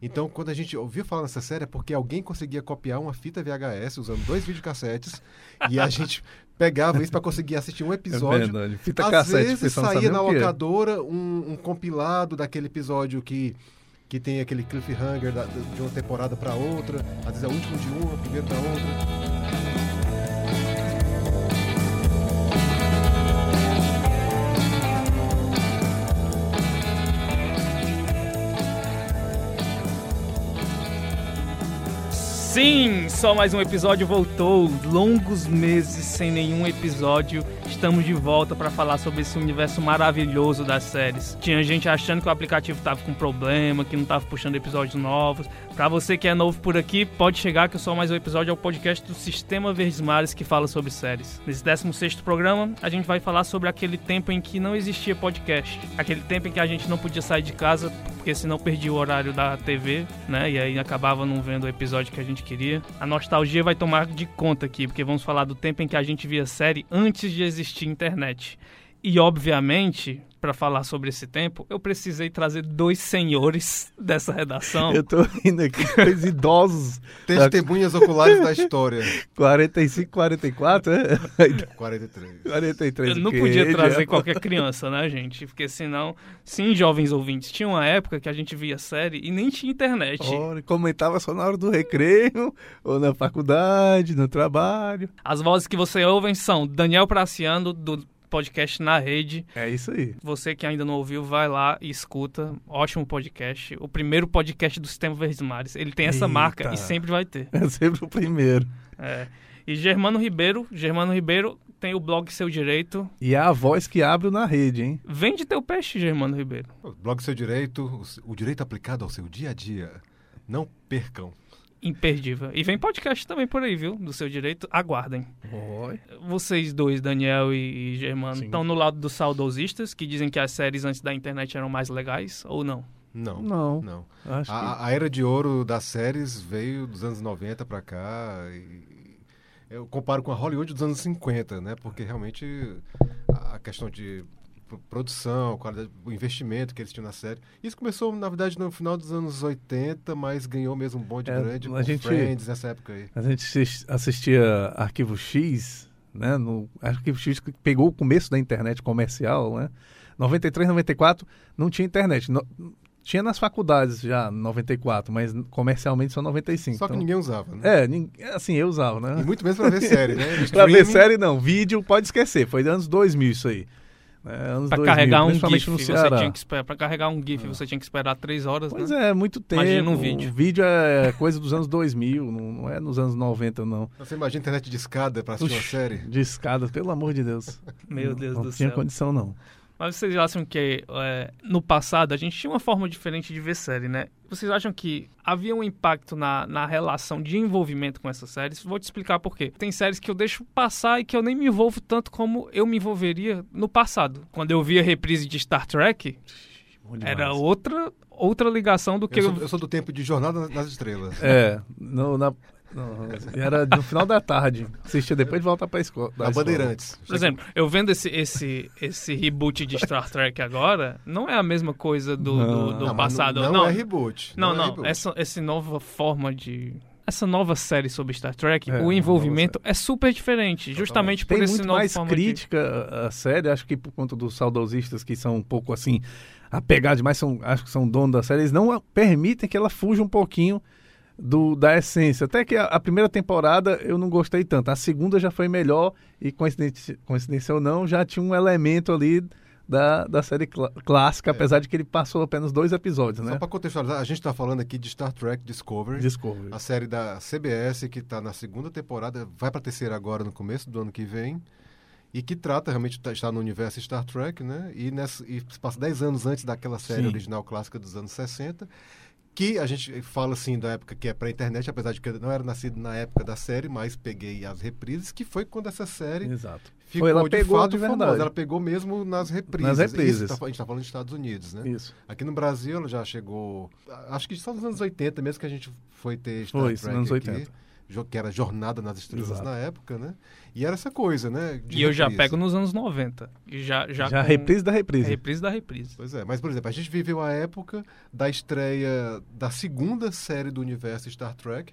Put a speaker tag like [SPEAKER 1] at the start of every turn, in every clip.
[SPEAKER 1] Então, quando a gente ouvia falar nessa série, é porque alguém conseguia copiar uma fita VHS usando dois videocassetes e a gente pegava isso para conseguir assistir um episódio.
[SPEAKER 2] É verdade. Fita
[SPEAKER 1] Às
[SPEAKER 2] cassete,
[SPEAKER 1] vezes saía na locadora um, um compilado daquele episódio que, que tem aquele cliffhanger da- de uma temporada para outra. Às vezes é o último de uma, o primeiro da outra.
[SPEAKER 3] Sim, só mais um episódio voltou. Longos meses sem nenhum episódio. Estamos de volta para falar sobre esse universo maravilhoso das séries. Tinha gente achando que o aplicativo tava com problema, que não tava puxando episódios novos. Para você que é novo por aqui, pode chegar que o Só Mais Um Episódio é o podcast do Sistema Verdes Mares que fala sobre séries. Nesse 16º programa, a gente vai falar sobre aquele tempo em que não existia podcast. Aquele tempo em que a gente não podia sair de casa porque senão perdia o horário da TV, né? E aí acabava não vendo o episódio que a gente queria. A nostalgia vai tomar de conta aqui, porque vamos falar do tempo em que a gente via série antes de existir internet. E obviamente, para falar sobre esse tempo, eu precisei trazer dois senhores dessa redação.
[SPEAKER 2] Eu tô rindo aqui, dois idosos,
[SPEAKER 1] Testemunhas oculares da história.
[SPEAKER 2] 45, 44, é?
[SPEAKER 1] 43.
[SPEAKER 2] 43.
[SPEAKER 3] Eu não podia trazer qualquer criança, né, gente? Porque senão, sim, jovens ouvintes, tinha uma época que a gente via série e nem tinha internet.
[SPEAKER 2] Ora, comentava só na hora do recreio, ou na faculdade, no trabalho.
[SPEAKER 3] As vozes que você ouvem são Daniel Praciano, do podcast Na Rede.
[SPEAKER 2] É isso aí.
[SPEAKER 3] Você que ainda não ouviu, vai lá e escuta. Ótimo podcast. O primeiro podcast do Sistema Verdes Mares. Ele tem essa
[SPEAKER 2] Eita.
[SPEAKER 3] marca e sempre vai ter.
[SPEAKER 2] É sempre o primeiro.
[SPEAKER 3] É. E Germano Ribeiro, Germano Ribeiro tem o blog Seu Direito.
[SPEAKER 2] E é a voz que abre na rede, hein?
[SPEAKER 3] Vende teu peixe, Germano Ribeiro.
[SPEAKER 1] O Blog Seu Direito, o direito aplicado ao seu dia a dia. Não percam.
[SPEAKER 3] Imperdível. E vem podcast também por aí, viu? Do Seu Direito. Aguardem.
[SPEAKER 2] Oi.
[SPEAKER 3] Vocês dois, Daniel e, e Germano, estão no lado dos saudosistas, que dizem que as séries antes da internet eram mais legais, ou não?
[SPEAKER 1] Não.
[SPEAKER 2] Não,
[SPEAKER 1] Não.
[SPEAKER 2] acho que...
[SPEAKER 1] A, a era de ouro das séries veio dos anos 90 pra cá. e eu comparo com a Hollywood dos anos 50, né? Porque realmente a questão de produção, qualidade, o investimento que eles tinham na série. Isso começou, na verdade, no final dos anos 80, mas ganhou mesmo um bonde
[SPEAKER 2] É,
[SPEAKER 1] grande
[SPEAKER 2] a
[SPEAKER 1] com
[SPEAKER 2] gente-
[SPEAKER 1] Friends nessa época aí.
[SPEAKER 2] A gente assis- assistia Arquivo X, né? No Arquivo X que pegou o começo da internet comercial, né? 93, 94 não tinha internet. No- tinha nas faculdades já, 94, mas comercialmente só 95.
[SPEAKER 1] Só que
[SPEAKER 2] então-
[SPEAKER 1] ninguém usava, né?
[SPEAKER 2] É, nin- assim, eu usava, né?
[SPEAKER 1] E muito menos pra ver série, né?
[SPEAKER 2] pra ver série não, vídeo pode esquecer, foi anos 2000 isso aí. É, anos
[SPEAKER 3] Pra
[SPEAKER 2] 2000,
[SPEAKER 3] carregar um GIF,
[SPEAKER 2] no
[SPEAKER 3] você tinha que esperar. Pra carregar um GIF, você tinha que esperar três horas,
[SPEAKER 2] Pois
[SPEAKER 3] né?
[SPEAKER 2] é, muito tempo.
[SPEAKER 3] Imagina um vídeo.
[SPEAKER 2] O vídeo é coisa dos anos 2000, não, não é nos anos 90, não.
[SPEAKER 1] Você imagina internet de escada pra assistir uma
[SPEAKER 2] Puxa,
[SPEAKER 1] série?
[SPEAKER 2] De escada, pelo amor de Deus.
[SPEAKER 3] Meu Deus
[SPEAKER 2] não
[SPEAKER 3] do
[SPEAKER 2] tinha
[SPEAKER 3] céu.
[SPEAKER 2] condição, não.
[SPEAKER 3] Mas vocês acham que é, no passado a gente tinha uma forma diferente de ver série, né? Vocês acham que havia um impacto na, na relação de envolvimento com essas séries? Vou te explicar por quê. Tem séries que eu deixo passar e que eu nem me envolvo tanto como eu me envolveria no passado. Quando eu via reprise de Star Trek, era outra, outra ligação do que
[SPEAKER 1] Eu
[SPEAKER 3] eu...
[SPEAKER 1] sou, eu sou do tempo de Jornada nas- nas Estrelas.
[SPEAKER 2] É, no, na, no- era no final da tarde. Assistia depois de voltar pra escola. da
[SPEAKER 1] Na
[SPEAKER 2] escola.
[SPEAKER 1] Bandeirantes.
[SPEAKER 3] Por exemplo, eu vendo esse, esse, esse reboot de Star Trek agora, não é a mesma coisa do, do,
[SPEAKER 2] Não.
[SPEAKER 3] do
[SPEAKER 1] Não, mas
[SPEAKER 3] passado.
[SPEAKER 1] Não, não é reboot.
[SPEAKER 3] Não,
[SPEAKER 1] é
[SPEAKER 3] não.
[SPEAKER 1] reboot.
[SPEAKER 3] Essa, essa nova forma de. Essa nova série sobre Star Trek,
[SPEAKER 2] É,
[SPEAKER 3] o envolvimento é super diferente. Justamente por
[SPEAKER 2] Tem
[SPEAKER 3] esse
[SPEAKER 2] muito
[SPEAKER 3] novo
[SPEAKER 2] mais
[SPEAKER 3] forma de-
[SPEAKER 2] crítica à série, acho que por conta dos saudosistas que são um pouco assim, apegados demais, são, acho que são donos da série, eles não a- permitem que ela fuja um pouquinho do, da essência. Até que a, a primeira temporada eu não gostei tanto, a segunda já foi melhor e, coincidência, coincidência ou não, já tinha um elemento ali da, da série clá- clássica,
[SPEAKER 1] É.
[SPEAKER 2] apesar de que ele passou apenas dois episódios,
[SPEAKER 1] Só
[SPEAKER 2] né?
[SPEAKER 1] pra contextualizar, a gente tá falando aqui de Star Trek Discovery.
[SPEAKER 2] Discovery.
[SPEAKER 1] A série da CBS, que está na segunda temporada, vai para a terceira agora no começo do ano que vem. E que trata realmente, tá- está no universo Star Trek, né? E, nessa, e se passa 10 anos antes daquela série
[SPEAKER 2] Sim.
[SPEAKER 1] original clássica dos anos 60. Que a gente fala assim da época que é pré-internet, apesar de que eu não era nascido na época da série, mas peguei as reprises, que foi quando essa série
[SPEAKER 2] Exato.
[SPEAKER 1] ficou
[SPEAKER 2] ela
[SPEAKER 1] de
[SPEAKER 2] pegou
[SPEAKER 1] fato
[SPEAKER 2] de
[SPEAKER 1] famosa.
[SPEAKER 2] verdade.
[SPEAKER 1] Ela pegou mesmo nas reprises.
[SPEAKER 2] Nas reprises.
[SPEAKER 1] Isso, tá- a gente está falando dos Estados Unidos, né?
[SPEAKER 2] Isso.
[SPEAKER 1] Aqui no Brasil ela já chegou. Acho que só nos anos 80 mesmo que a gente foi ter Star
[SPEAKER 2] Foi,
[SPEAKER 1] Trek
[SPEAKER 2] nos anos
[SPEAKER 1] aqui.
[SPEAKER 2] 80.
[SPEAKER 1] Que era Jornada nas Estrelas
[SPEAKER 2] Exato.
[SPEAKER 1] na época, né? E era essa coisa, né? de
[SPEAKER 3] E eu já pego nos anos 90. E já, já,
[SPEAKER 2] Já,
[SPEAKER 3] com-
[SPEAKER 2] reprise da reprise.
[SPEAKER 3] reprise da reprise.
[SPEAKER 1] Pois é, mas por exemplo, a gente viveu a época da estreia da segunda série do universo Star Trek,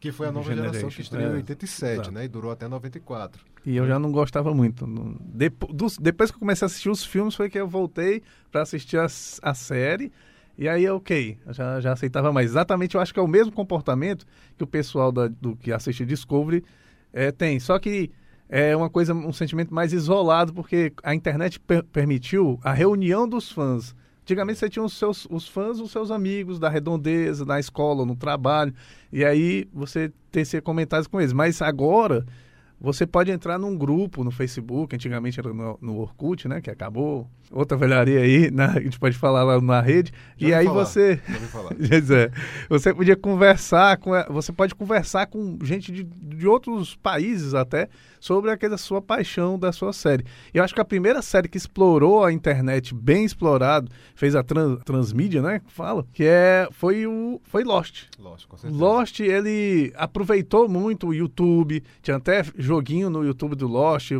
[SPEAKER 1] que foi a nova geração que
[SPEAKER 2] Generation,
[SPEAKER 1] estreou em
[SPEAKER 2] é,
[SPEAKER 1] 87,
[SPEAKER 2] exato.
[SPEAKER 1] né? E durou até 94.
[SPEAKER 2] E eu já não gostava muito. Não- Depo- dos- depois que eu comecei a assistir os filmes, foi que eu voltei para assistir a, a série. E aí, ok, já, já aceitava mais. Exatamente, eu acho que é o mesmo comportamento que o pessoal da- do que assiste Discovery eh, tem. Só que é uma coisa, um sentimento mais isolado, porque a internet per- permitiu a reunião dos fãs. Antigamente você tinha os seus os fãs, os seus amigos da redondeza, na escola, no trabalho, e aí você tecia comentários com eles. Mas agora você pode entrar num grupo no Facebook, antigamente era no, no Orkut, né, que acabou. Outra velharia aí, na- a gente pode falar lá na rede.
[SPEAKER 1] Já
[SPEAKER 2] e aí
[SPEAKER 1] falar.
[SPEAKER 2] você é. Você podia conversar com. Você pode conversar com gente de, de outros países até sobre aquela sua paixão da sua série. Eu acho que a primeira série que explorou a internet bem explorado, fez a trans, transmídia, né? Fala, que é, foi o. Foi Lost.
[SPEAKER 1] Lógico, com certeza.
[SPEAKER 2] Lost, ele aproveitou muito o YouTube, tinha até joguinho no YouTube do Lost,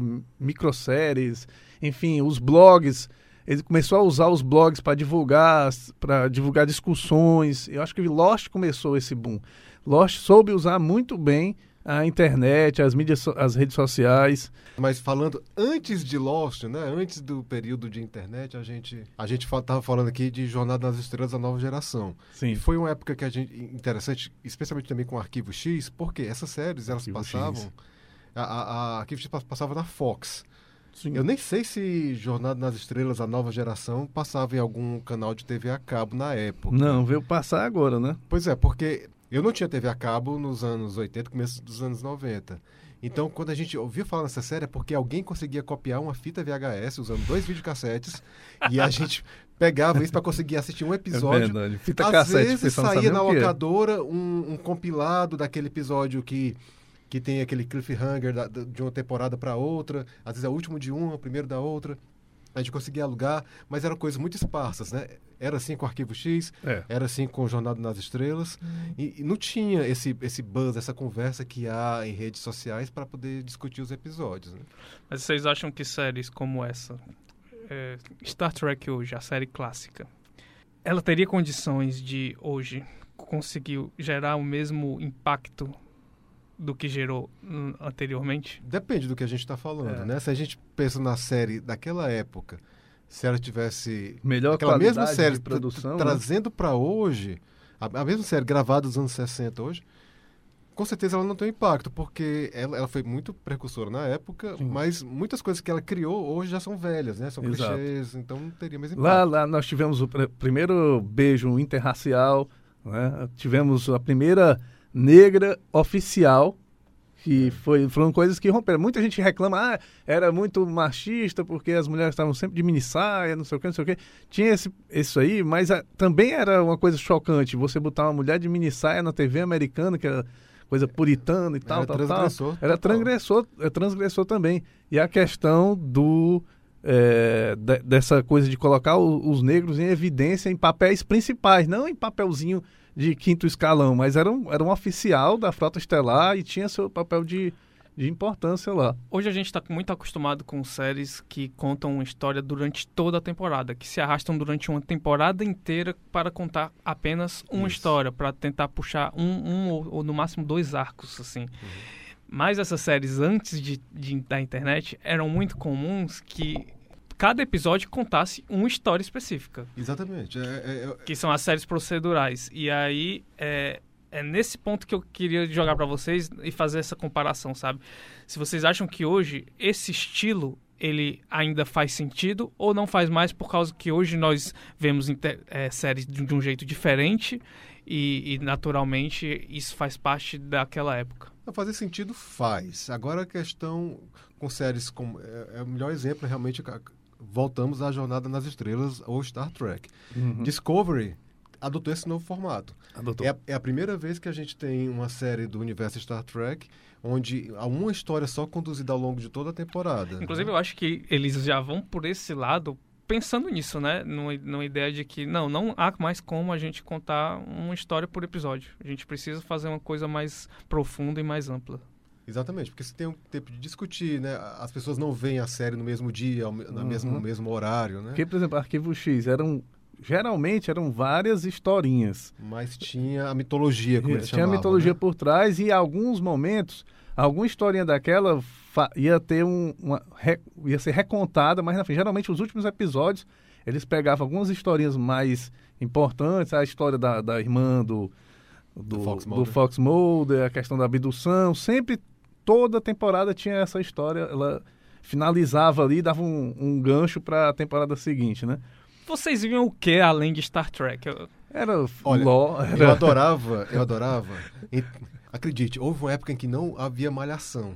[SPEAKER 2] microséries, enfim, os blogs. Ele começou a usar os blogs para divulgar, para divulgar discussões. Eu acho que Lost começou esse boom. Lost soube usar muito bem a internet, as mídias, as redes sociais.
[SPEAKER 1] Mas falando antes de Lost, né? Antes do período de internet, a gente a gente fa- tava falando aqui de Jornada nas Estrelas da nova geração.
[SPEAKER 2] Sim.
[SPEAKER 1] E foi uma época que a gente interessante, especialmente também com o Arquivo X, porque essas séries elas
[SPEAKER 2] Arquivo
[SPEAKER 1] passavam
[SPEAKER 2] X.
[SPEAKER 1] a, a, a pa- passava na Fox.
[SPEAKER 2] Sim.
[SPEAKER 1] Eu nem sei se Jornada nas Estrelas, a nova geração, passava em algum canal de TV a cabo na época.
[SPEAKER 2] Não, veio passar agora, né?
[SPEAKER 1] Pois é, porque eu não tinha TV a cabo nos anos 80, começo dos anos 90. Então, quando a gente ouvia falar nessa série, é porque alguém conseguia copiar uma fita VHS usando dois videocassetes e a gente pegava isso para conseguir assistir um episódio.
[SPEAKER 2] É verdade. Fita
[SPEAKER 1] Às
[SPEAKER 2] cassete,
[SPEAKER 1] vezes saía na
[SPEAKER 2] que
[SPEAKER 1] locadora um, um compilado daquele episódio que, que tem aquele cliffhanger da- de uma temporada para outra. Às vezes é o último de uma, o primeiro da outra. A gente conseguia alugar, mas eram coisas muito esparsas, né? Era assim com o Arquivo X,
[SPEAKER 2] É.
[SPEAKER 1] era assim com o Jornada nas Estrelas. E, e não tinha esse, esse buzz, essa conversa que há em redes sociais para poder discutir os episódios. Né?
[SPEAKER 3] Mas vocês acham que séries como essa, é, Star Trek hoje, a série clássica, ela teria condições de hoje conseguir gerar o mesmo impacto do que gerou hum, anteriormente?
[SPEAKER 1] Depende do que a gente está falando,
[SPEAKER 2] É.
[SPEAKER 1] né? Se a gente pensa na série daquela época, se ela tivesse
[SPEAKER 2] Melhor
[SPEAKER 1] aquela mesma série
[SPEAKER 2] de
[SPEAKER 1] tra-
[SPEAKER 2] produção. né?
[SPEAKER 1] trazendo para hoje, a, a mesma série gravada nos anos 60 hoje, com certeza ela não tem impacto, porque ela, ela foi muito precursora na época,
[SPEAKER 2] Sim.
[SPEAKER 1] mas muitas coisas que ela criou hoje já são velhas, né? São
[SPEAKER 2] Exato.
[SPEAKER 1] clichês, então não teria mais impacto.
[SPEAKER 2] Lá, lá nós tivemos o pr- primeiro beijo interracial, né? tivemos a primeira negra oficial, que foi, foram coisas que romperam. Muita gente reclama, ah, era muito machista porque as mulheres estavam sempre de mini saia, não sei o que, não sei o que. Tinha esse, isso aí, mas ah, também era uma coisa chocante você botar uma mulher de mini saia na TV americana, que era coisa puritana e tal,
[SPEAKER 1] Era
[SPEAKER 2] tal, tal.
[SPEAKER 1] transgressor.
[SPEAKER 2] Era
[SPEAKER 1] total.
[SPEAKER 2] transgressor, é transgressor também. E a questão do é, de- dessa coisa de colocar o- os negros em evidência em papéis principais, não em papelzinho de quinto escalão, mas era um, era um oficial da frota estelar e tinha seu papel de, de importância lá.
[SPEAKER 3] Hoje a gente está muito acostumado com séries que contam uma história durante toda a temporada, que se arrastam durante uma temporada inteira para contar apenas uma
[SPEAKER 1] Isso.
[SPEAKER 3] história, para tentar puxar um, um ou, ou no máximo dois arcos, assim. Mas essas séries antes de, de- da internet eram muito comuns que cada episódio contasse uma história específica,
[SPEAKER 1] Exatamente. É, é- é-
[SPEAKER 3] que são as séries procedurais. E aí é, é nesse ponto que eu queria jogar para vocês e fazer essa comparação, sabe? Se vocês acham que hoje esse estilo ele ainda faz sentido ou não faz mais por causa que hoje nós vemos é, séries de, de um jeito diferente e, e, naturalmente isso faz parte daquela época.
[SPEAKER 1] Fazer sentido faz. Agora a questão com séries como. É, é o melhor exemplo realmente. Voltamos à Jornada nas Estrelas ou Star Trek. Discovery adotou esse novo formato.
[SPEAKER 2] Adotou.
[SPEAKER 1] É a, é a primeira vez que a gente tem uma série do universo Star Trek onde há uma história só conduzida ao longo de toda a temporada.
[SPEAKER 3] Inclusive
[SPEAKER 1] né?
[SPEAKER 3] eu acho que eles já vão por esse lado pensando nisso, né? Numa, numa ideia de que não, não há mais como a gente contar uma história por episódio. A gente precisa fazer uma coisa mais profunda e mais ampla.
[SPEAKER 1] Exatamente, porque você tem um tempo de discutir, né? As pessoas não veem a série no mesmo dia, no uhum. mesmo, mesmo horário, né?
[SPEAKER 2] Porque, por exemplo, Arquivo X eram geralmente eram várias historinhas.
[SPEAKER 1] Mas tinha a mitologia, como eles
[SPEAKER 2] Tinha
[SPEAKER 1] chamavam,
[SPEAKER 2] a mitologia
[SPEAKER 1] né?
[SPEAKER 2] por trás e em alguns momentos, alguma historinha daquela ia ter um, uma, ia ser recontada mais na frente. Geralmente os últimos episódios eles pegavam algumas historinhas mais importantes, a história da, da irmã do do, do Fox Mulder, a questão da abdução, sempre toda temporada tinha essa história, ela finalizava ali, dava um, um gancho para a temporada seguinte, né?
[SPEAKER 3] Vocês viam o que além de Star Trek? Eu...
[SPEAKER 2] Era
[SPEAKER 1] Olha,
[SPEAKER 2] LOL,
[SPEAKER 1] era... eu adorava, eu adorava. Acredite, houve uma época em que não havia malhação.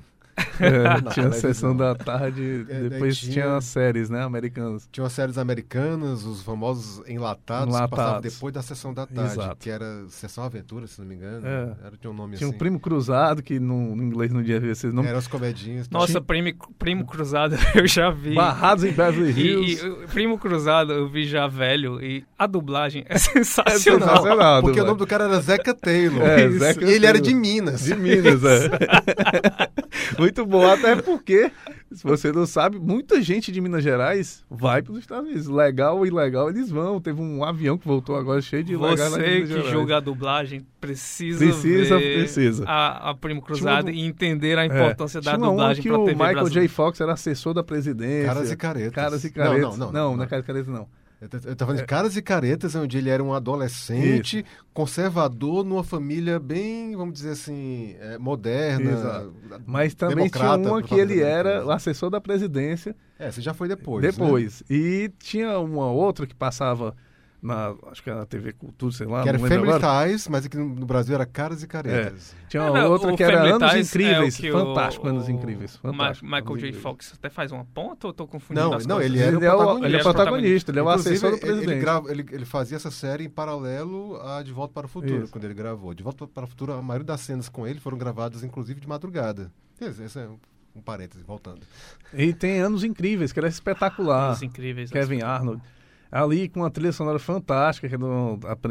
[SPEAKER 2] É, tinha a sessão da tarde, é, depois tinha, tinha as séries, né, americanas.
[SPEAKER 1] Tinha as séries americanas, os famosos enlatados, enlatados. que passavam depois da sessão da tarde, Exato. que era Sessão Aventura, se não me engano. É. Era, tinha um nome
[SPEAKER 2] tinha
[SPEAKER 1] assim.
[SPEAKER 2] um Primo Cruzado, que no, no inglês não devia ser não
[SPEAKER 1] Eram os comedinhos.
[SPEAKER 3] Nossa, tinha... primo, primo Cruzado eu já vi.
[SPEAKER 2] Barrados em Beverly Hills.
[SPEAKER 3] E, e, Primo Cruzado eu vi já velho e a dublagem é sensacional. É
[SPEAKER 1] sensacional porque o nome do cara era Zeca Taylor. É, Zeca e ele Taylor. era de Minas.
[SPEAKER 2] De Minas, é. Muito bom, até porque, se você não sabe, muita gente de Minas Gerais vai para os Estados Unidos. Legal ou ilegal, eles vão. Teve um avião que voltou agora cheio de
[SPEAKER 3] Você
[SPEAKER 2] que
[SPEAKER 3] Gerais. julga a dublagem precisa,
[SPEAKER 2] precisa, precisa.
[SPEAKER 3] A, a Primo Cruzado e entender a importância é, da dublagem para
[SPEAKER 2] o
[SPEAKER 3] TV
[SPEAKER 2] Michael
[SPEAKER 3] Brasil.
[SPEAKER 2] J. Fox era assessor da presidência.
[SPEAKER 1] Caras e caretas.
[SPEAKER 2] Caras e caretas.
[SPEAKER 1] Não, não, não.
[SPEAKER 2] Não, não, é caras e caretas, não.
[SPEAKER 1] Eu estava falando de Caras e Caretas, onde ele era um adolescente, Isso. conservador, numa família bem, vamos dizer assim, é, moderna. Exato.
[SPEAKER 2] Mas também tinha uma que ele era o assessor da presidência.
[SPEAKER 1] É, você já foi depois.
[SPEAKER 2] Depois.
[SPEAKER 1] Né?
[SPEAKER 2] E tinha uma outra que passava na, acho que era na TV Cultura, sei lá.
[SPEAKER 1] Que era Family Ties, mas aqui no Brasil era Caras e Caretas.
[SPEAKER 2] É. Tinha uma outra que era Anos Incríveis. É fantástico, o, Anos Incríveis. Fantástico,
[SPEAKER 3] Michael J. Fox até faz uma ponta ou eu tô confundindo
[SPEAKER 1] Não, não
[SPEAKER 3] ele,
[SPEAKER 1] ele,
[SPEAKER 2] é o, ele é o protagonista, ele é o assessor do presidente.
[SPEAKER 1] Ele, grava, ele, ele, fazia essa série em paralelo a De Volta para o Futuro, Isso. quando ele gravou. De Volta para o Futuro, a maioria das cenas com ele foram gravadas, inclusive, de madrugada. Esse é um parêntese, voltando.
[SPEAKER 2] E tem Anos Incríveis, que era espetacular.
[SPEAKER 3] Anos Incríveis.
[SPEAKER 2] Kevin Arnold ali com uma trilha sonora fantástica, que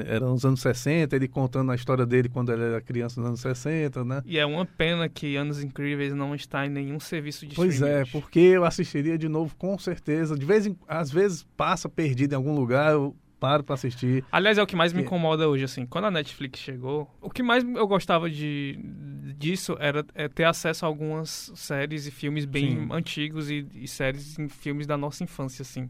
[SPEAKER 2] era nos anos 60, ele contando a história dele quando ele era criança nos anos 60, né?
[SPEAKER 3] E é uma pena que Anos Incríveis não está em nenhum serviço de
[SPEAKER 2] Pois
[SPEAKER 3] é,
[SPEAKER 2] porque eu assistiria de novo com certeza. De vez em às vezes passa perdido em algum lugar, eu paro para assistir.
[SPEAKER 3] Aliás, é o que mais me incomoda hoje, assim, quando a Netflix chegou, o que mais eu gostava de, disso era é ter acesso a algumas séries e filmes bem Sim. antigos e, e séries e filmes da nossa infância, assim.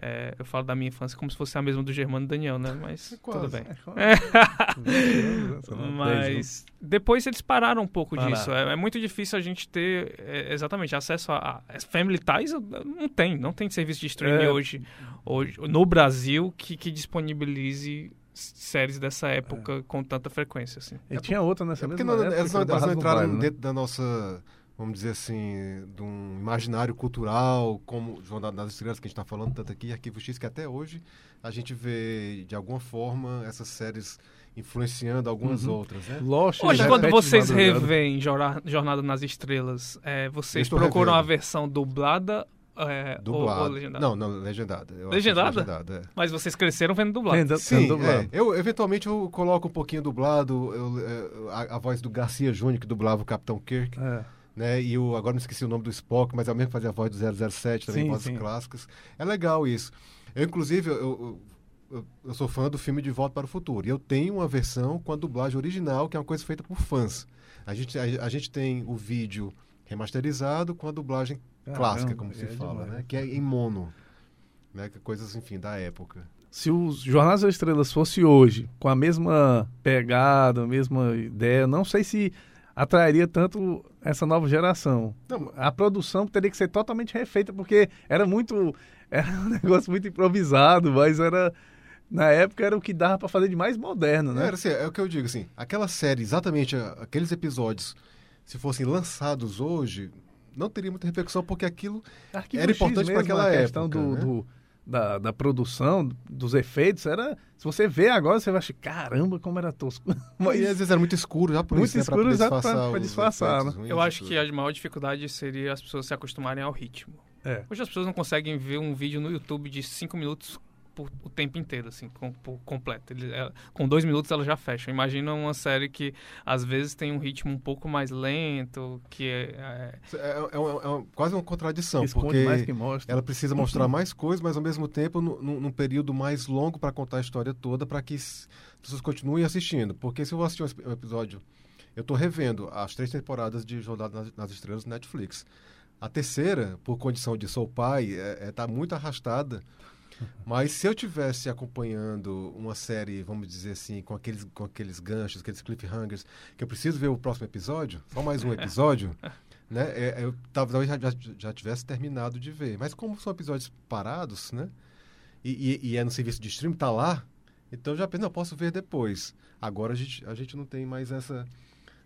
[SPEAKER 3] É, eu falo da minha infância como se fosse a mesma do Germano Daniel, né? Mas é tudo bem. É Mas depois eles pararam um pouco Parar. disso. É, é, muito difícil a gente ter é, exatamente acesso a, a, Family Ties. Não tem, não tem serviço de streaming é. hoje, hoje no Brasil que, que disponibilize séries dessa época com tanta frequência. Assim.
[SPEAKER 2] E tinha outra nessa mesma
[SPEAKER 1] não,
[SPEAKER 2] época.
[SPEAKER 1] Elas não, elas não entraram né? dentro né? da nossa vamos dizer assim, de um imaginário cultural, como Jornada das Estrelas, que a gente está falando tanto aqui, Arquivo X, que até hoje a gente vê, de alguma forma, essas séries influenciando algumas uhum. outras, né?
[SPEAKER 3] Lost, Hoje, quando vocês revêem Jornada nas Estrelas, é, vocês procuram revendo. a versão dublada é,
[SPEAKER 1] dublado.
[SPEAKER 3] Ou, ou legendada?
[SPEAKER 1] Não, não, legendada.
[SPEAKER 3] legendada? legendada é. Mas vocês cresceram vendo dublado.
[SPEAKER 1] Sim, dublado. É. eu eventualmente eu coloco um pouquinho dublado, eu, eu, a, a, voz do Garcia Júnior, que dublava o Capitão Kirk. É né? E o, agora não esqueci o nome do Spock, mas é o mesmo que fazia a voz do 007, também sim, vozes sim. clássicas. É legal isso. Eu, inclusive, eu, eu, eu, sou fã do filme De Volta para o Futuro. E eu tenho uma versão com a dublagem original, que é uma coisa feita por fãs. A gente, a, a gente tem o vídeo remasterizado com a dublagem clássica, como se é fala, demais. né? Que é em mono. Né? Coisas, enfim, da época.
[SPEAKER 2] Se os Jornais das Estrelas fosse hoje, com a mesma pegada, a mesma ideia, não sei se atrairia tanto essa nova geração. Não, a produção teria que ser totalmente refeita, porque era muito. Era um negócio muito improvisado, mas era. Na época era o que dava para fazer de mais moderno, né?
[SPEAKER 1] Era assim, é o que eu digo, assim, aquela série, exatamente aqueles episódios, se fossem lançados hoje, não teria muita repercussão, porque aquilo Arquivo era importante para aquela época. questão
[SPEAKER 2] do,
[SPEAKER 1] né?
[SPEAKER 2] do da, da produção, dos efeitos, era. Se você vê agora, você vai achar, caramba, como era tosco.
[SPEAKER 1] Mas, e às vezes era muito escuro, já por
[SPEAKER 2] muito
[SPEAKER 1] isso, né,
[SPEAKER 2] escuro, já para disfarçar. Né?
[SPEAKER 3] Eu acho que a maior dificuldade seria as pessoas se acostumarem ao ritmo.
[SPEAKER 2] É.
[SPEAKER 3] Hoje as pessoas não conseguem ver um vídeo no YouTube de 5 minutos por, o tempo inteiro, assim, com, por completo. Ele, é, com dois minutos ela já fecha. Imagina uma série que às vezes tem um ritmo um pouco mais lento, que é.
[SPEAKER 1] É, é, é é uma- quase uma contradição,
[SPEAKER 2] Esconde
[SPEAKER 1] porque
[SPEAKER 2] mais que mostra.
[SPEAKER 1] ela precisa mostrar mais coisas, mas ao mesmo tempo nu- nu- num período mais longo para contar a história toda, para que as pessoas continuem assistindo. Porque se eu vou assistir um ep- episódio, eu estou revendo as três temporadas de Jornada nas, nas Estrelas do Netflix. A terceira, por condição de sou pai, está muito arrastada. Mas se eu tivesse acompanhando uma série, vamos dizer assim, com aqueles, com aqueles ganchos, aqueles cliffhangers, que eu preciso ver o próximo episódio, só mais um episódio, né? é, eu talvez já, já, já tivesse terminado de ver. Mas como são episódios parados, né? E, e- e é no serviço de streaming, tá lá, então eu já pensei, não, posso ver depois. Agora a gente, a gente não tem mais essa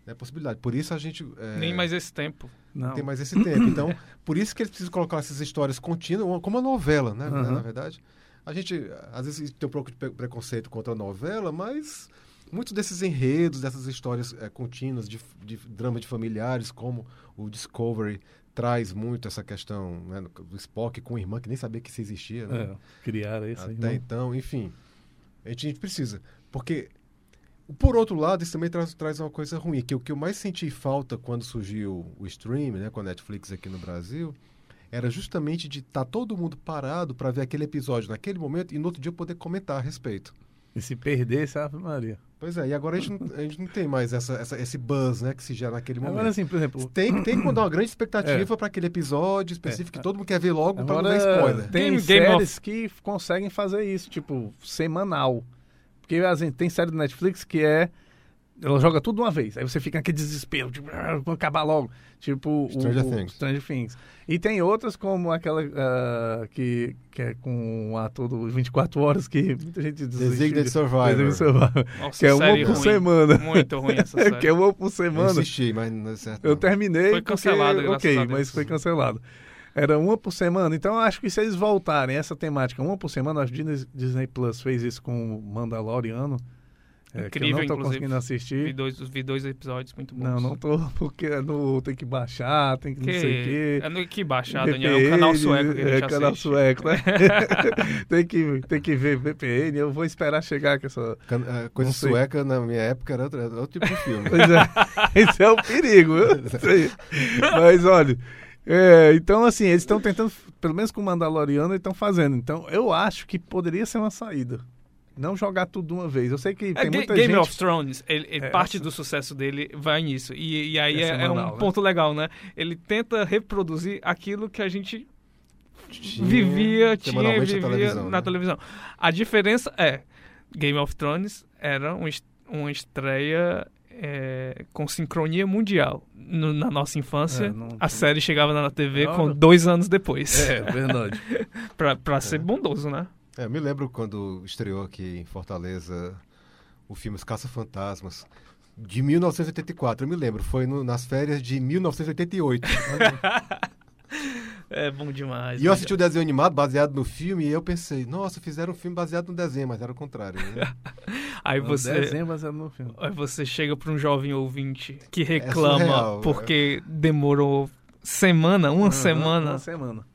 [SPEAKER 1] né, possibilidade. Por isso a gente. é,
[SPEAKER 3] Nem mais esse tempo.
[SPEAKER 2] Não.
[SPEAKER 1] não tem mais esse tempo. Então, por isso que eles precisam colocar essas histórias contínuas, como uma novela, né?
[SPEAKER 2] Uhum.
[SPEAKER 1] Na verdade. A gente, às vezes, tem um pouco de pre- preconceito contra a novela, mas muitos desses enredos, dessas histórias eh, contínuas de, de drama de familiares, como o Discovery traz muito essa questão né, do Spock com a irmã que nem sabia que isso existia, né?
[SPEAKER 2] É, criaram isso aí.
[SPEAKER 1] Até
[SPEAKER 2] né?
[SPEAKER 1] então, enfim. A gente, a gente precisa. Porque, por outro lado, isso também traz, traz uma coisa ruim, que o que eu mais senti falta quando surgiu o stream, né, com a Netflix aqui no Brasil, era justamente de estar todo mundo parado para ver aquele episódio naquele momento e no outro dia poder comentar a respeito.
[SPEAKER 2] E se perdesse, Ave Maria.
[SPEAKER 1] Pois é, e agora a gente não, a gente não tem mais essa, essa- esse buzz né, que se gera naquele momento.
[SPEAKER 2] Agora, assim, por exemplo,
[SPEAKER 1] tem, tem que mandar uma grande
[SPEAKER 2] É.
[SPEAKER 1] expectativa para aquele episódio específico que todo mundo quer ver logo para não dar spoiler.
[SPEAKER 2] tem
[SPEAKER 3] Game- Game
[SPEAKER 2] séries que conseguem fazer isso, tipo, semanal. Porque assim, tem série do Netflix que é. Ela joga tudo de uma vez. Aí você fica naquele desespero, tipo, "Ah, vamos acabar logo. Tipo, o-
[SPEAKER 1] Stranger
[SPEAKER 2] o,
[SPEAKER 1] Things.
[SPEAKER 2] Stranger Things. E tem outras, como aquela ah, que, que é com o ator do 24 Horas, que muita gente desistiu.
[SPEAKER 1] Designated
[SPEAKER 2] de-
[SPEAKER 1] Survivor.
[SPEAKER 2] Designated Survivor.
[SPEAKER 3] Nossa,
[SPEAKER 2] Que é uma por
[SPEAKER 3] ruim.
[SPEAKER 2] semana.
[SPEAKER 3] Muito ruim essa série.
[SPEAKER 2] que é uma por
[SPEAKER 1] Eu
[SPEAKER 2] semana.
[SPEAKER 1] assisti, mas não é certo.
[SPEAKER 2] Eu terminei.
[SPEAKER 3] Foi cancelado,
[SPEAKER 2] porque,
[SPEAKER 3] graças
[SPEAKER 2] Ok,
[SPEAKER 3] a Deus.
[SPEAKER 2] mas foi cancelado. Era uma por semana. Então eu acho que se eles voltarem essa temática uma por semana, acho que Disney, Disney Plus fez isso com o Mandaloriano. é, que eu
[SPEAKER 3] Incrível,
[SPEAKER 2] não tô
[SPEAKER 3] inclusive.
[SPEAKER 2] conseguindo
[SPEAKER 3] Vi
[SPEAKER 2] assistir.
[SPEAKER 3] dois, vi dois episódios muito bons.
[SPEAKER 2] Não, não tô, porque no, tem que baixar, tem que,
[SPEAKER 3] Que,
[SPEAKER 2] não sei o quê.
[SPEAKER 3] é no que baixar, Daniel. É um canal
[SPEAKER 2] VPN,
[SPEAKER 3] sueco que a gente
[SPEAKER 2] É, canal
[SPEAKER 3] assiste.
[SPEAKER 2] sueco, né? tem, que, tem que ver VPN. Eu vou esperar chegar com essa.
[SPEAKER 1] Can- eh, Coisa sueca na minha época era outro, era outro tipo de filme.
[SPEAKER 2] Pois é, esse é o perigo. Mas olha, é, então assim, eles estão tentando, pelo menos com o Mandaloriano, eles estão fazendo. Então eu acho que poderia ser uma saída. Não jogar tudo de uma vez. Eu sei que
[SPEAKER 3] É,
[SPEAKER 2] tem
[SPEAKER 3] Ga-
[SPEAKER 2] muita
[SPEAKER 3] Game
[SPEAKER 2] gente.
[SPEAKER 3] of Thrones, ele, ele-
[SPEAKER 2] É,
[SPEAKER 3] parte
[SPEAKER 2] essa-
[SPEAKER 3] do sucesso dele vai nisso. E, e aí
[SPEAKER 2] É
[SPEAKER 3] é, é um
[SPEAKER 2] né?
[SPEAKER 3] ponto legal, né? Ele tenta reproduzir aquilo que a gente
[SPEAKER 1] Tinha
[SPEAKER 3] vivia, tinha e vivia
[SPEAKER 1] televisão,
[SPEAKER 3] na
[SPEAKER 1] né?
[SPEAKER 3] televisão. A diferença é, Game of Thrones era um uma estreia é, com sincronia mundial. No- na nossa infância,
[SPEAKER 2] É, não
[SPEAKER 3] a série chegava na TV
[SPEAKER 2] Na
[SPEAKER 3] com
[SPEAKER 2] hora.
[SPEAKER 3] dois anos depois.
[SPEAKER 2] É, verdade.
[SPEAKER 3] pra pra ser bondoso, né?
[SPEAKER 1] É, eu me lembro quando estreou aqui em Fortaleza o filme Os Caça-Fantasmas, de 1984. Eu me lembro, foi no- nas férias de 1988.
[SPEAKER 3] É bom demais.
[SPEAKER 1] e eu assisti o desenho animado baseado no filme e eu pensei, nossa, fizeram um filme baseado no desenho, mas era o contrário. Né?
[SPEAKER 3] Aí você,
[SPEAKER 2] no filme.
[SPEAKER 3] Aí você chega para um jovem ouvinte que reclama
[SPEAKER 1] surreal,
[SPEAKER 3] porque demorou semana, uma
[SPEAKER 2] Aham,
[SPEAKER 3] semana.
[SPEAKER 2] Uma semana.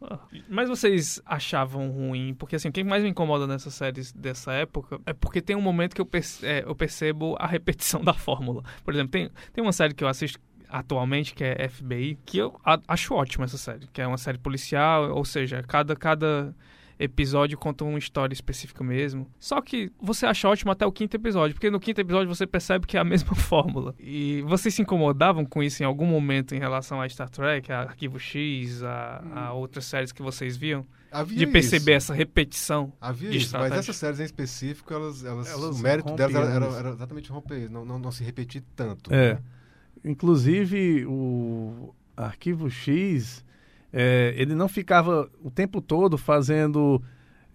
[SPEAKER 3] Mas vocês achavam ruim? Porque assim, o que mais me incomoda nessas séries dessa época é porque tem um momento que eu, perce- é, eu percebo a repetição da fórmula. Por exemplo, tem, tem uma série que eu assisto atualmente, que é FBI, que eu acho ótima essa série, que é uma série policial, ou seja, cada, cada episódio conta uma história específica mesmo. Só que você acha ótimo até o quinto episódio, porque no quinto episódio você percebe que é a mesma fórmula. E vocês se incomodavam com isso em algum momento em relação a Star Trek, a Arquivo X, a, a outras séries que vocês viam?
[SPEAKER 1] Havia
[SPEAKER 3] De perceber
[SPEAKER 1] isso.
[SPEAKER 3] essa repetição.
[SPEAKER 1] Havia
[SPEAKER 3] de
[SPEAKER 1] isso, mas
[SPEAKER 3] estratégia.
[SPEAKER 1] essas séries em específico, elas, elas,
[SPEAKER 2] Elas
[SPEAKER 1] o mérito delas era, era-
[SPEAKER 2] isso.
[SPEAKER 1] era exatamente romper, não, não, não se repetir tanto.
[SPEAKER 2] É.
[SPEAKER 1] né?
[SPEAKER 2] Inclusive, o Arquivo X, é, ele não ficava o tempo todo fazendo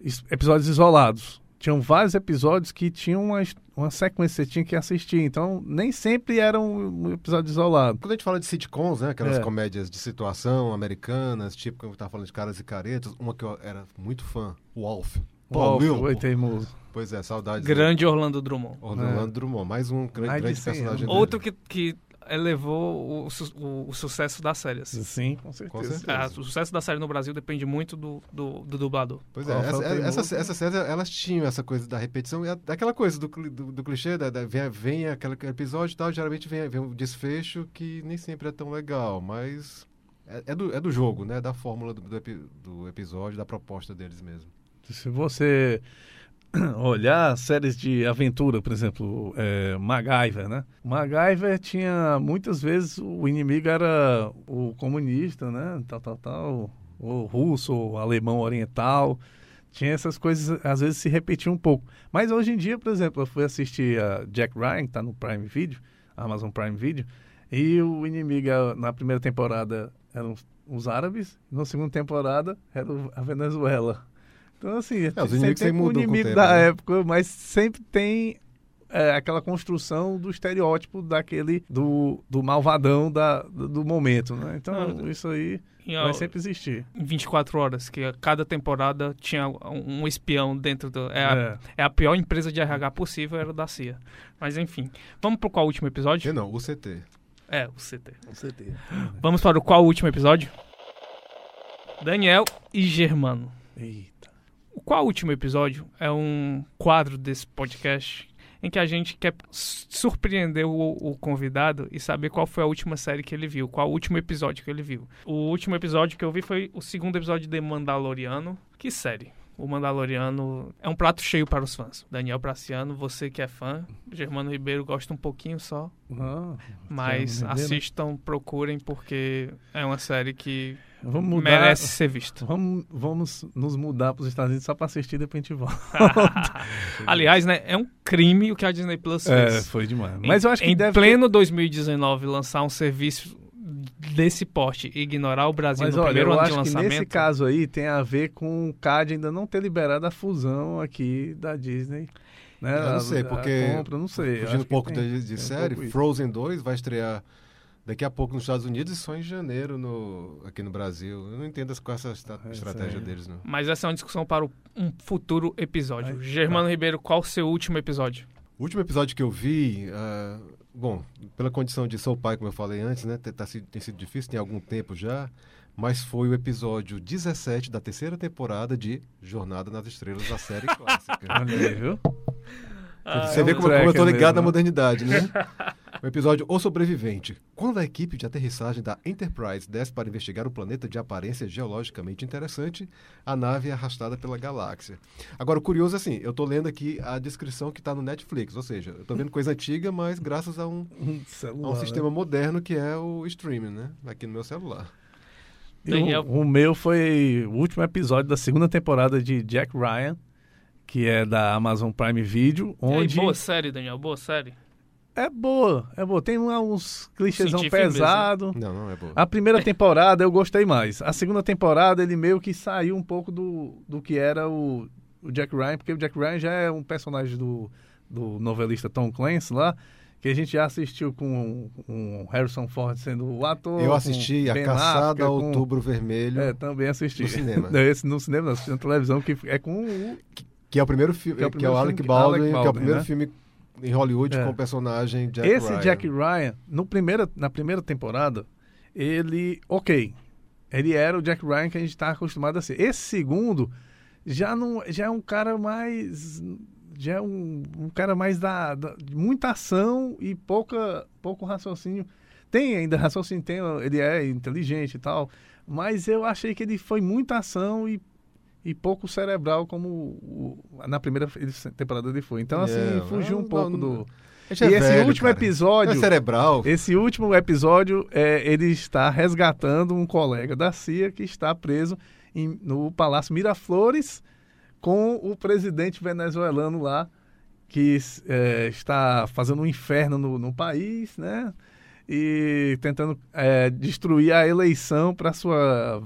[SPEAKER 2] is- episódios isolados. Tinham vários episódios que tinham uma, uma sequência que você tinha que assistir. Então, nem sempre era um, episódio isolado.
[SPEAKER 1] Quando a gente fala de sitcoms, né, aquelas
[SPEAKER 2] É.
[SPEAKER 1] comédias de situação americanas, tipo que eu estava falando de caras e caretas, uma que eu era muito fã, Wolf. Paul
[SPEAKER 2] Wolf,
[SPEAKER 1] Wilbur.
[SPEAKER 2] Oi, teimoso.
[SPEAKER 1] Pois é, saudades.
[SPEAKER 3] Grande Orlando Drummond.
[SPEAKER 1] Orlando Drummond, mais um grande, grande
[SPEAKER 2] 100
[SPEAKER 1] personagem.
[SPEAKER 3] Outro que, que elevou o, su- o- o sucesso da série. assim.
[SPEAKER 2] Sim, com certeza.
[SPEAKER 1] Com certeza.
[SPEAKER 3] Ah, o sucesso da série no Brasil depende muito do, do, do dublador.
[SPEAKER 1] Pois é,
[SPEAKER 2] o
[SPEAKER 1] essa- essas, essas séries, elas tinham essa coisa da repetição, e a- daquela coisa do, do, do clichê, da, da- vem, vem aquele episódio e tal, geralmente vem, vem um desfecho que nem sempre é tão legal, mas é, é do, é do jogo, né? Da fórmula do, do, do episódio, da proposta deles mesmo.
[SPEAKER 2] Se você olhar séries de aventura, por exemplo, é, MacGyver, né? MacGyver tinha muitas vezes o inimigo era o comunista, né? Tal, tal, tal, o russo, o alemão oriental. Tinha essas coisas, às vezes se repetiam um pouco. Mas hoje em dia, por exemplo, eu fui assistir a Jack Ryan, que tá no Prime Video, Amazon Prime Video, e o inimigo na primeira temporada eram os- árabes, na segunda temporada era a Venezuela. Então, assim,
[SPEAKER 1] os
[SPEAKER 2] sempre
[SPEAKER 1] inimigos
[SPEAKER 2] tem
[SPEAKER 1] sempre
[SPEAKER 2] um
[SPEAKER 1] com o
[SPEAKER 2] inimigo
[SPEAKER 1] tempo,
[SPEAKER 2] da
[SPEAKER 1] né?
[SPEAKER 2] época, mas sempre tem é, aquela construção do estereótipo daquele, do, do malvadão da, do, do momento, né? Então,
[SPEAKER 3] Ah,
[SPEAKER 2] isso aí
[SPEAKER 3] E,
[SPEAKER 2] vai sempre existir.
[SPEAKER 3] em 24 horas, que cada temporada tinha um um espião dentro do. É a,
[SPEAKER 2] É.
[SPEAKER 3] é a pior empresa de RH possível, era da CIA. Mas enfim. Vamos pro qual último episódio?
[SPEAKER 1] não, o CT.
[SPEAKER 3] É, o CT.
[SPEAKER 2] Com certeza.
[SPEAKER 3] Vamos para o qual último episódio? Daniel e Germano.
[SPEAKER 2] Eita.
[SPEAKER 3] O qual último episódio é um quadro desse podcast em que a gente quer surpreender o, o convidado e saber qual foi a última série que ele viu, qual o último episódio que ele viu. O último episódio que eu vi foi o segundo episódio de Mandaloriano. Que série? O Mandaloriano é um prato cheio para os fãs. Daniel Praciano, você que é fã. Germano Ribeiro gosta um pouquinho só.
[SPEAKER 2] Ah,
[SPEAKER 3] Mas assistam, procurem, porque é uma série que
[SPEAKER 2] vamos mudar.
[SPEAKER 3] merece ser vista.
[SPEAKER 2] Vamos, vamos nos mudar para os Estados Unidos só para assistir depois a gente volta.
[SPEAKER 3] Aliás, né, é um crime o que a Disney Plus
[SPEAKER 2] É,
[SPEAKER 3] fez.
[SPEAKER 2] foi demais.
[SPEAKER 3] Em-
[SPEAKER 2] Mas eu acho que
[SPEAKER 3] em
[SPEAKER 2] deve
[SPEAKER 3] pleno 2019 lançar um serviço desse porte e ignorar o Brasil
[SPEAKER 2] Mas
[SPEAKER 3] no
[SPEAKER 2] olha,
[SPEAKER 3] primeiro
[SPEAKER 2] eu
[SPEAKER 3] ano de
[SPEAKER 2] acho que
[SPEAKER 3] lançamento.
[SPEAKER 2] nesse caso aí tem a ver com o CAD ainda não ter liberado a fusão aqui da Disney. Né?
[SPEAKER 1] Eu não sei,
[SPEAKER 2] a
[SPEAKER 1] porque
[SPEAKER 2] compra, não sei.
[SPEAKER 1] Fugindo um pouco de, de
[SPEAKER 2] tem um
[SPEAKER 1] série,
[SPEAKER 2] pouco isso.
[SPEAKER 1] Frozen 2 vai estrear daqui a pouco nos Estados Unidos e só em janeiro no, aqui no Brasil. Eu não entendo com essa
[SPEAKER 2] É,
[SPEAKER 1] estratégia
[SPEAKER 2] sério.
[SPEAKER 1] deles, não.
[SPEAKER 3] Mas essa é uma discussão para um futuro episódio.
[SPEAKER 2] Ai,
[SPEAKER 3] Germano
[SPEAKER 2] tá.
[SPEAKER 3] Ribeiro, qual o seu último episódio?
[SPEAKER 1] O último episódio que eu vi, ah, bom, pela condição de sou pai, como eu falei antes, né, tem, tá sido- tem sido difícil, tem algum tempo já, mas foi o episódio 17 da terceira temporada de Jornada nas Estrelas, da série clássica.
[SPEAKER 2] Olha aí, viu?
[SPEAKER 1] Você
[SPEAKER 2] é
[SPEAKER 1] vê
[SPEAKER 2] um
[SPEAKER 1] como, como eu tô ligado
[SPEAKER 2] mesmo, né?
[SPEAKER 1] modernidade, né? O episódio O Sobrevivente. Quando a equipe de aterrissagem da Enterprise desce para investigar o planeta de aparência geologicamente interessante, a nave é arrastada pela galáxia. Agora, o curioso é assim, eu tô lendo aqui a descrição que está no Netflix, ou seja, eu tô vendo coisa antiga, mas graças a um,
[SPEAKER 2] Um
[SPEAKER 1] a
[SPEAKER 2] celular,
[SPEAKER 1] um
[SPEAKER 2] né?
[SPEAKER 1] sistema moderno que é o streaming, né? Aqui no meu celular.
[SPEAKER 2] E
[SPEAKER 3] Daniel-
[SPEAKER 2] O, o meu foi o último episódio da segunda temporada de Jack Ryan, que é da Amazon Prime Video,
[SPEAKER 3] E aí,
[SPEAKER 2] onde
[SPEAKER 3] boa série, Daniel, boa série.
[SPEAKER 2] É boa, é boa. Tem uns clichêsão
[SPEAKER 3] firmeza.
[SPEAKER 2] pesado.
[SPEAKER 1] Não, não é boa.
[SPEAKER 2] A primeira temporada eu gostei mais. A segunda temporada ele meio que saiu um pouco do, do que era o, o Jack Ryan, porque o Jack Ryan já é um personagem do, do novelista Tom Clancy lá, que a gente já assistiu com o Harrison Ford sendo o ator.
[SPEAKER 1] Eu assisti A
[SPEAKER 2] Ben
[SPEAKER 1] Caçada
[SPEAKER 2] com-
[SPEAKER 1] Outubro Vermelho,
[SPEAKER 2] É, também assisti.
[SPEAKER 1] No cinema.
[SPEAKER 2] Não, esse no cinema, não, assisti na televisão, que é com o...
[SPEAKER 1] que é o primeiro filme,
[SPEAKER 2] Que é o
[SPEAKER 1] que é
[SPEAKER 2] primeiro
[SPEAKER 1] o Alec Baldwin,
[SPEAKER 2] Alec
[SPEAKER 1] que é o
[SPEAKER 2] Baldwin,
[SPEAKER 1] primeiro
[SPEAKER 2] né?
[SPEAKER 1] filme em Hollywood
[SPEAKER 2] É.
[SPEAKER 1] com o personagem Jack
[SPEAKER 2] Esse
[SPEAKER 1] Ryan.
[SPEAKER 2] Jack Ryan, no primeira, na primeira temporada, ele, ok, ele era o Jack Ryan que a gente está acostumado a ser. Esse segundo já não, já é um cara mais, já é um, um cara mais da, da- de muita ação e pouca, pouco raciocínio. Tem ainda raciocínio, tem, ele é inteligente e tal, mas eu achei que ele foi muita ação e e pouco cerebral como o- na primeira temporada ele foi. Então, assim,
[SPEAKER 1] É,
[SPEAKER 2] fugiu um
[SPEAKER 1] não-
[SPEAKER 2] pouco
[SPEAKER 1] não-
[SPEAKER 2] do...
[SPEAKER 1] Gente
[SPEAKER 2] E
[SPEAKER 1] é
[SPEAKER 2] esse
[SPEAKER 1] velho,
[SPEAKER 2] último
[SPEAKER 1] cara.
[SPEAKER 2] episódio,
[SPEAKER 1] É cerebral.
[SPEAKER 2] esse último episódio, é, ele está resgatando um colega da CIA que está preso em- no Palácio Miraflores com o presidente venezuelano lá, que é, está fazendo um inferno no, no país, né? E tentando é, destruir a eleição para sua,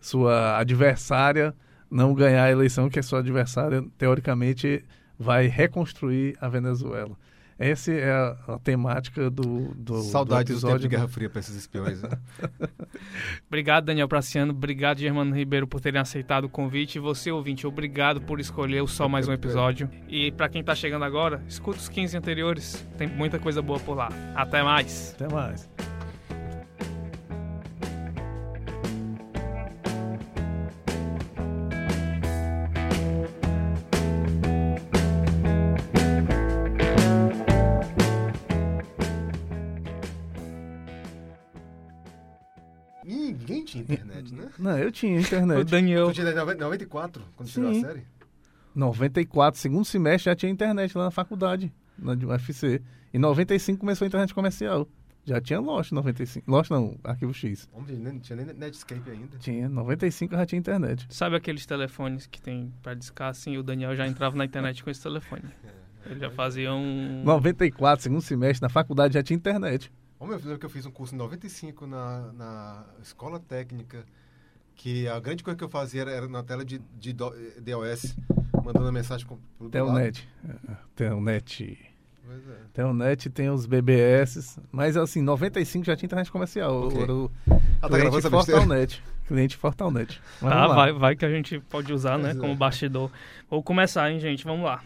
[SPEAKER 2] sua adversária não ganhar a eleição, que a sua adversária, teoricamente, vai reconstruir a Venezuela. Essa é a, a temática do, do,
[SPEAKER 1] Saudade
[SPEAKER 2] do episódio.
[SPEAKER 1] de Guerra Fria para esses espiões. né?
[SPEAKER 3] Obrigado, Daniel Praciano. Obrigado, Germano Ribeiro, por terem aceitado o convite. E você, ouvinte, obrigado por escolher o Só Mais Um Episódio. E pra quem tá chegando agora, escuta os 15 anteriores. Tem muita coisa boa por lá. Até mais.
[SPEAKER 2] Até mais. Não, eu tinha
[SPEAKER 3] O
[SPEAKER 2] internet.
[SPEAKER 3] Daniel.
[SPEAKER 1] Tu tinha 94, quando chegou a série?
[SPEAKER 2] 94, segundo semestre, já tinha internet lá na faculdade, na de UFC. Em 95 começou a internet comercial. Já tinha Lost em 95. Lost não, Arquivo X.
[SPEAKER 1] Homem, não tinha nem Netscape ainda.
[SPEAKER 2] Tinha, 95 já tinha internet.
[SPEAKER 3] Sabe aqueles telefones que tem pra discar assim? O Daniel já entrava na internet com esse telefone. Ele já fazia um.
[SPEAKER 2] 94, segundo semestre, na faculdade já tinha internet.
[SPEAKER 1] Homem, eu lembro que eu fiz um curso em 95 na, na escola técnica, que a grande coisa que eu fazia era, era na tela de, de do- DOS, mandando a mensagem pro.
[SPEAKER 2] Telnet. É, Telnet.
[SPEAKER 1] Pois é.
[SPEAKER 2] Telnet tem os BBS, mas assim, 95 já tinha internet comercial.
[SPEAKER 1] Ok.
[SPEAKER 2] Era o
[SPEAKER 1] Ah, tá
[SPEAKER 2] cliente? Fortalnet. Cliente Fortalnet. Mas
[SPEAKER 3] Tá,
[SPEAKER 2] vamos lá.
[SPEAKER 3] vai, vai que a gente pode usar, né?
[SPEAKER 1] É.
[SPEAKER 3] Como bastidor. Vou começar, hein, gente? Vamos lá.